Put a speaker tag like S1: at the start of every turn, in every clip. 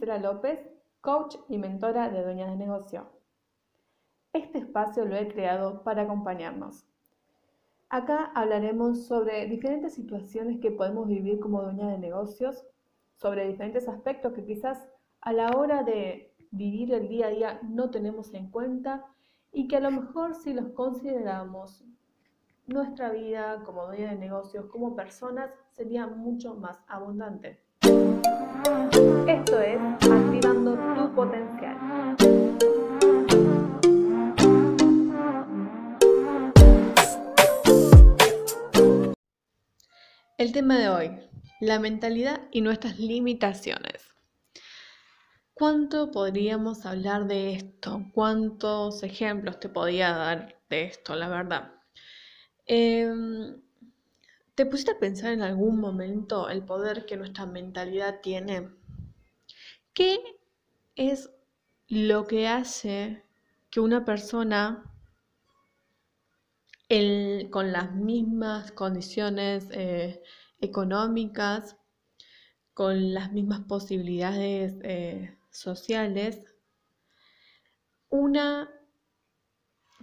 S1: Gisela López, coach y mentora de Dueñas de Negocio. Este espacio lo he creado para acompañarnos. Acá hablaremos sobre diferentes situaciones que podemos vivir como dueñas de negocios, sobre diferentes aspectos que quizás a la hora de vivir el día a día no tenemos en cuenta y que a lo mejor si los consideramos nuestra vida como dueña de negocios, como personas, sería mucho más abundante. Esto es Activando tu potencial. El tema de hoy, la mentalidad y nuestras limitaciones. ¿Cuánto podríamos hablar de esto? ¿Cuántos ejemplos te podía dar de esto, la verdad? Em, ¿Te pusiste a pensar en algún momento el poder que nuestra mentalidad tiene? ¿Qué es lo que hace que una persona con las mismas condiciones eh, económicas, con las mismas posibilidades eh, sociales, una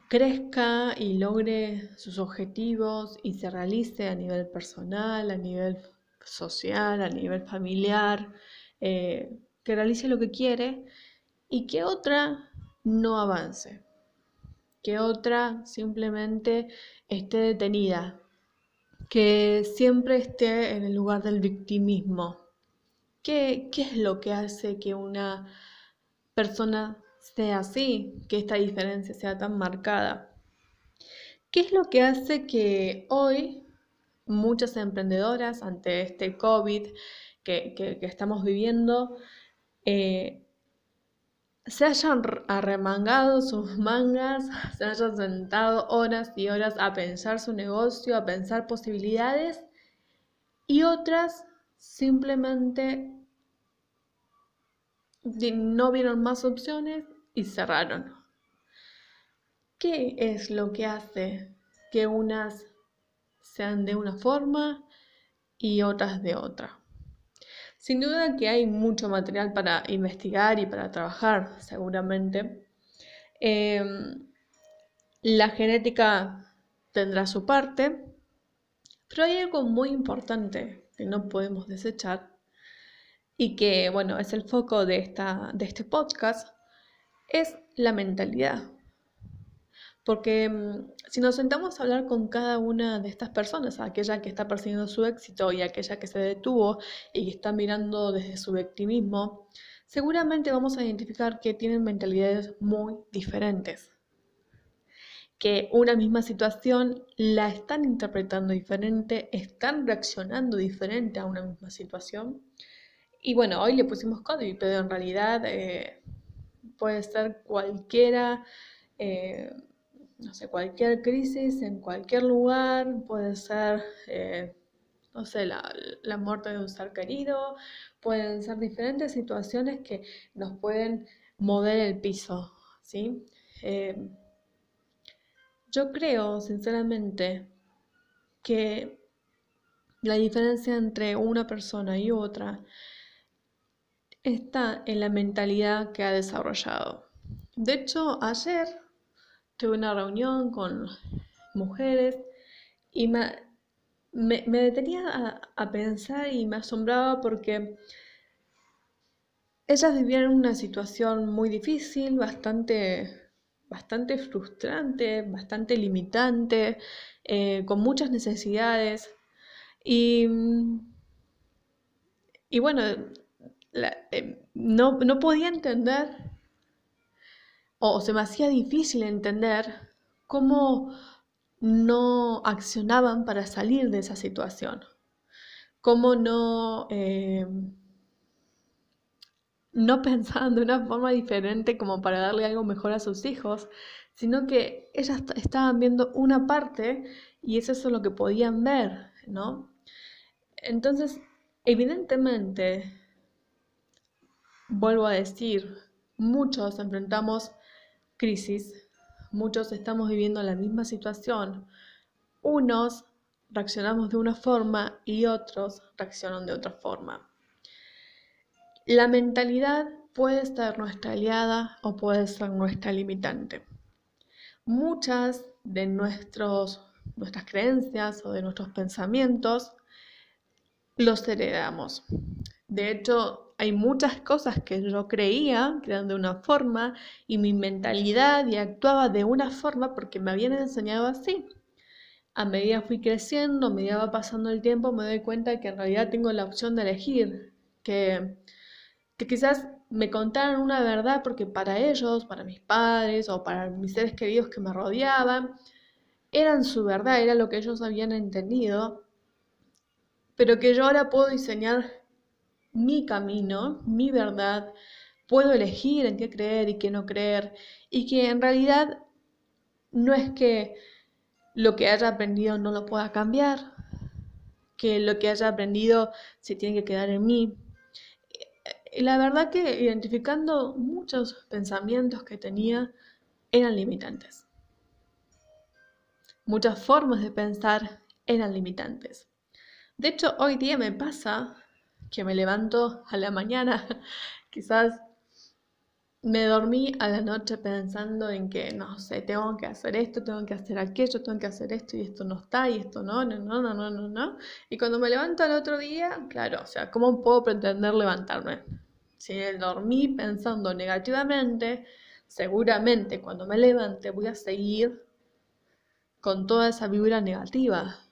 S1: crezca y logre sus objetivos y se realice a nivel personal, a nivel social, a nivel familiar, eh, que realice lo que quiere y que otra no avance, que otra simplemente esté detenida, que siempre esté en el lugar del victimismo. ¿Qué, qué es lo que hace que una persona sea así, que esta diferencia sea tan marcada. ¿Qué es lo que hace que hoy muchas emprendedoras ante este COVID que, estamos viviendo eh, se hayan arremangado sus mangas, se hayan sentado horas y horas a pensar su negocio, a pensar posibilidades y otras simplemente no vieron más opciones y cerraron. ¿Qué es lo que hace que unas sean de una forma y otras de otra? Sin duda que hay mucho material para investigar y para trabajar, seguramente. Em, la genética tendrá su parte, pero hay algo muy importante que no podemos desechar y que, bueno, es el foco de, este podcast, es la mentalidad. Porque mm, si nos sentamos a hablar con cada una de estas personas, aquella que está persiguiendo su éxito y aquella que se detuvo y que está mirando desde su victimismo, seguramente vamos a identificar que tienen mentalidades muy diferentes. Que una misma situación la están interpretando diferente, están reaccionando diferente a una misma situación. Y bueno, hoy le pusimos código, pero en realidad eh, puede ser cualquiera, eh, no sé, cualquier crisis en cualquier lugar, puede ser, eh, no sé, la, la, muerte de un ser querido, pueden ser diferentes situaciones que nos pueden mover el piso, ¿sí? Eh, yo creo, sinceramente, que la diferencia entre una persona y otra está en la mentalidad que ha desarrollado. De hecho, ayer tuve una reunión con mujeres y me, detenía a, pensar y me asombraba porque ellas vivían una situación muy difícil, bastante, bastante frustrante, bastante limitante, eh, con muchas necesidades. Y, y bueno, eh, no, no podía entender o se me hacía difícil entender cómo no accionaban para salir de esa situación, cómo no, eh, no pensaban de una forma diferente como para darle algo mejor a sus hijos, sino que ellas estaban viendo una parte y es eso lo que podían ver, ¿no? Entonces, evidentemente, Vuelvo a decir, muchos enfrentamos crisis, muchos estamos viviendo la misma situación. Unos reaccionamos de una forma y otros reaccionan de otra forma. La mentalidad puede ser nuestra aliada o puede ser nuestra limitante. Muchas de nuestros, nuestras creencias o de nuestros pensamientos los heredamos. De hecho, hay muchas cosas que yo creía que eran de una forma y mi mentalidad y actuaba de una forma porque me habían enseñado así. A medida fui creciendo, a medida va pasando el tiempo, me doy cuenta que en realidad tengo la opción de elegir, que, que quizás me contaron una verdad porque para ellos, para mis padres o para mis seres queridos que me rodeaban, eran su verdad, era lo que ellos habían entendido, pero que yo ahora puedo diseñar mi camino, mi verdad, puedo elegir en qué creer y qué no creer, y que en realidad no es que lo que haya aprendido no lo pueda cambiar, que lo que haya aprendido se tiene que quedar en mí, y la verdad que identificando muchos pensamientos que tenía eran limitantes. Muchas formas de pensar eran limitantes. De hecho, hoy día me pasa que me levanto a la mañana, quizás me dormí a la noche pensando en que, no sé, tengo que hacer esto, tengo que hacer aquello, tengo que hacer esto y esto no está y esto no, no, no, no, no, no, no. Y cuando me levanto al otro día, claro, o sea, ¿cómo puedo pretender levantarme? Si dormí pensando negativamente, seguramente cuando me levante voy a seguir con toda esa vibra negativa.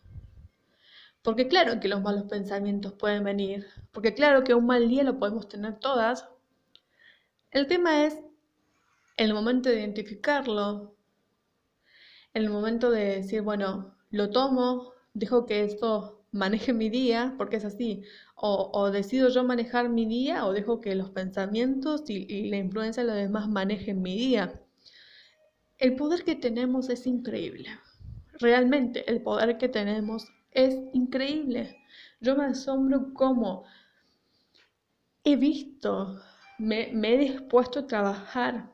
S1: Porque claro que los malos pensamientos pueden venir, porque claro que un mal día lo podemos tener todas. El tema es el momento de identificarlo, el momento de decir, bueno, lo tomo, dejo que esto maneje mi día, porque es así, o, decido yo manejar mi día o dejo que los pensamientos y, la influencia de los demás manejen mi día. El poder que tenemos es increíble. Realmente el poder que tenemos es increíble. Yo me asombro cómo he visto, me, he dispuesto a trabajar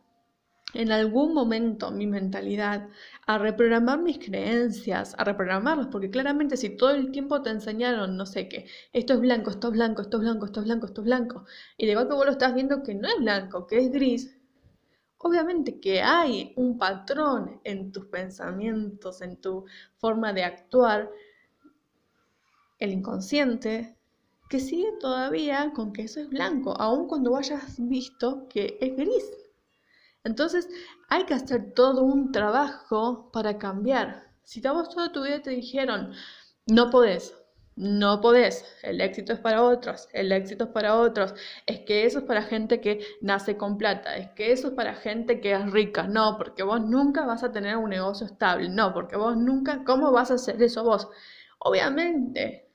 S1: en algún momento mi mentalidad, a reprogramar mis creencias, a reprogramarlos, porque claramente si todo el tiempo te enseñaron, no sé qué, esto es blanco, esto es blanco, esto es blanco, esto es blanco, esto es blanco, y de golpe vos lo estás viendo que no es blanco, que es gris, obviamente que hay un patrón en tus pensamientos, en tu forma de actuar, el inconsciente, que sigue todavía con que eso es blanco, aun cuando hayas visto que es gris. Entonces hay que hacer todo un trabajo para cambiar. Si a vos toda tu vida te dijeron, no podés, no podés, el éxito es para otros, el éxito es para otros, es que eso es para gente que nace con plata, es que eso es para gente que es rica, no, porque vos nunca vas a tener un negocio estable, no, porque vos nunca, ¿cómo vas a hacer eso vos? Obviamente,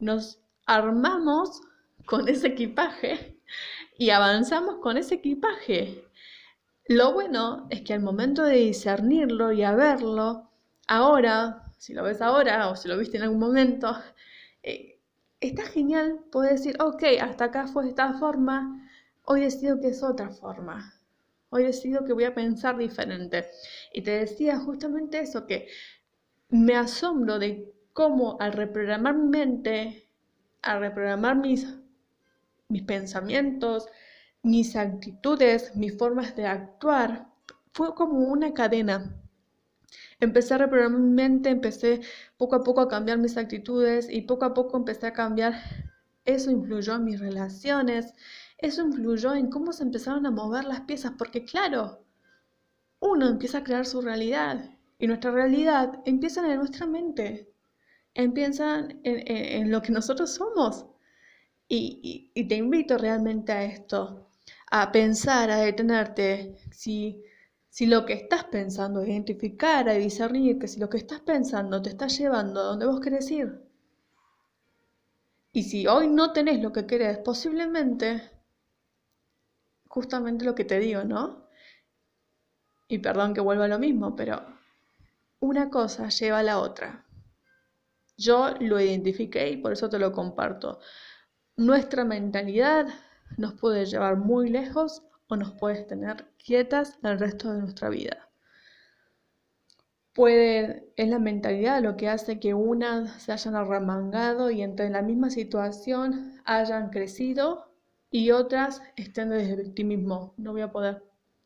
S1: nos armamos con ese equipaje y avanzamos con ese equipaje. Lo bueno es que al momento de discernirlo y a verlo, ahora, si lo ves ahora o si lo viste en algún momento, eh, está genial poder decir, ok, hasta acá fue esta forma, hoy decido que es otra forma. Hoy decido que voy a pensar diferente. Y te decía justamente eso, que me asombro de cómo al reprogramar mi mente, al reprogramar mis mis pensamientos, mis actitudes, mis formas de actuar. Fue como una cadena. Empecé a reprogramar mi mente, empecé poco a poco a cambiar mis actitudes y poco a poco empecé a cambiar. Eso influyó en mis relaciones, eso influyó en cómo se empezaron a mover las piezas, porque claro, uno empieza a crear su realidad y nuestra realidad empieza en nuestra mente, empieza en, lo que nosotros somos. Y, te invito realmente a esto, a pensar, a detenerte, si, lo que estás pensando, identificar, a discernir que si lo que estás pensando te está llevando a donde vos querés ir. Y si hoy no tenés lo que querés, posiblemente, justamente lo que te digo, ¿no? Y perdón que vuelva a lo mismo, pero una cosa lleva a la otra. Yo lo identifiqué y por eso te lo comparto. Nuestra mentalidad nos puede llevar muy lejos o nos puede tener quietas el resto de nuestra vida. puede, es la mentalidad lo que hace que unas se hayan arremangado y entre la misma situación hayan crecido y otras estén desde el victimismo. No voy a poder,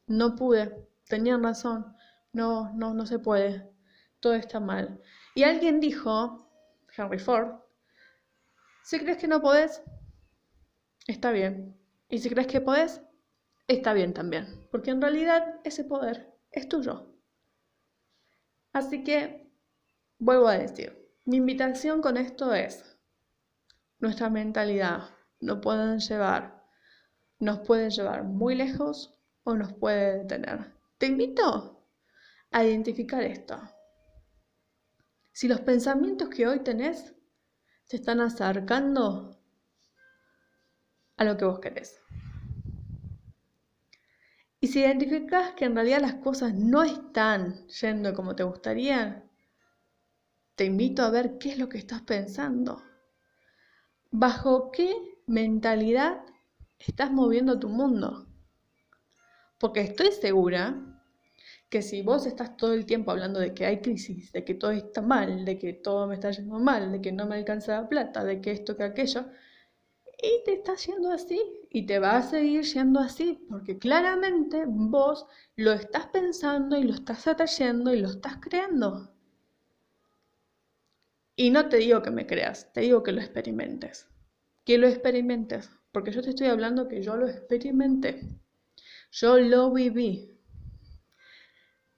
S1: no pude, tenían razón, no, no, no se puede, todo está mal. Y alguien dijo, Henry Ford, si crees que no podés, está bien. Y si crees que podés, está bien también. Porque en realidad ese poder es tuyo. Así que, vuelvo a decir, mi invitación con esto es, nuestra mentalidad nos pueden llevar, nos puede llevar muy lejos o nos puede detener. Te invito a identificar esto. Si los pensamientos que hoy tenés se están acercando a lo que vos querés. Y si identificas que en realidad las cosas no están yendo como te gustaría, te invito a ver qué es lo que estás pensando. ¿Bajo qué mentalidad estás moviendo tu mundo? Porque estoy segura que si vos estás todo el tiempo hablando de que hay crisis, de que todo está mal, de que todo me está yendo mal, de que no me alcanza la plata, de que esto, que aquello, y te está yendo así y te va a seguir yendo así porque claramente vos lo estás pensando y lo estás atrayendo y lo estás creando. Y no te digo que me creas, te digo que lo experimentes. Que lo experimentes, porque yo te estoy hablando que yo lo experimenté. Yo lo viví.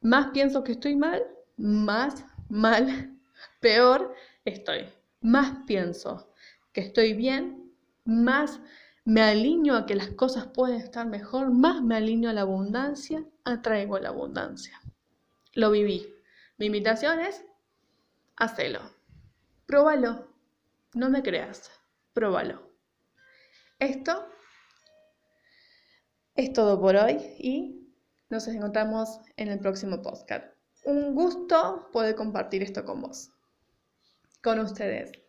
S1: Más pienso que estoy mal, más mal, peor estoy. Más pienso que estoy bien, más me alineo a que las cosas pueden estar mejor, más me alineo a la abundancia, atraigo la abundancia. Lo viví. Mi invitación es, hacelo. Próbalo. No me creas. Próbalo. Esto es todo por hoy y nos encontramos en el próximo podcast. Un gusto poder compartir esto con vos, con ustedes.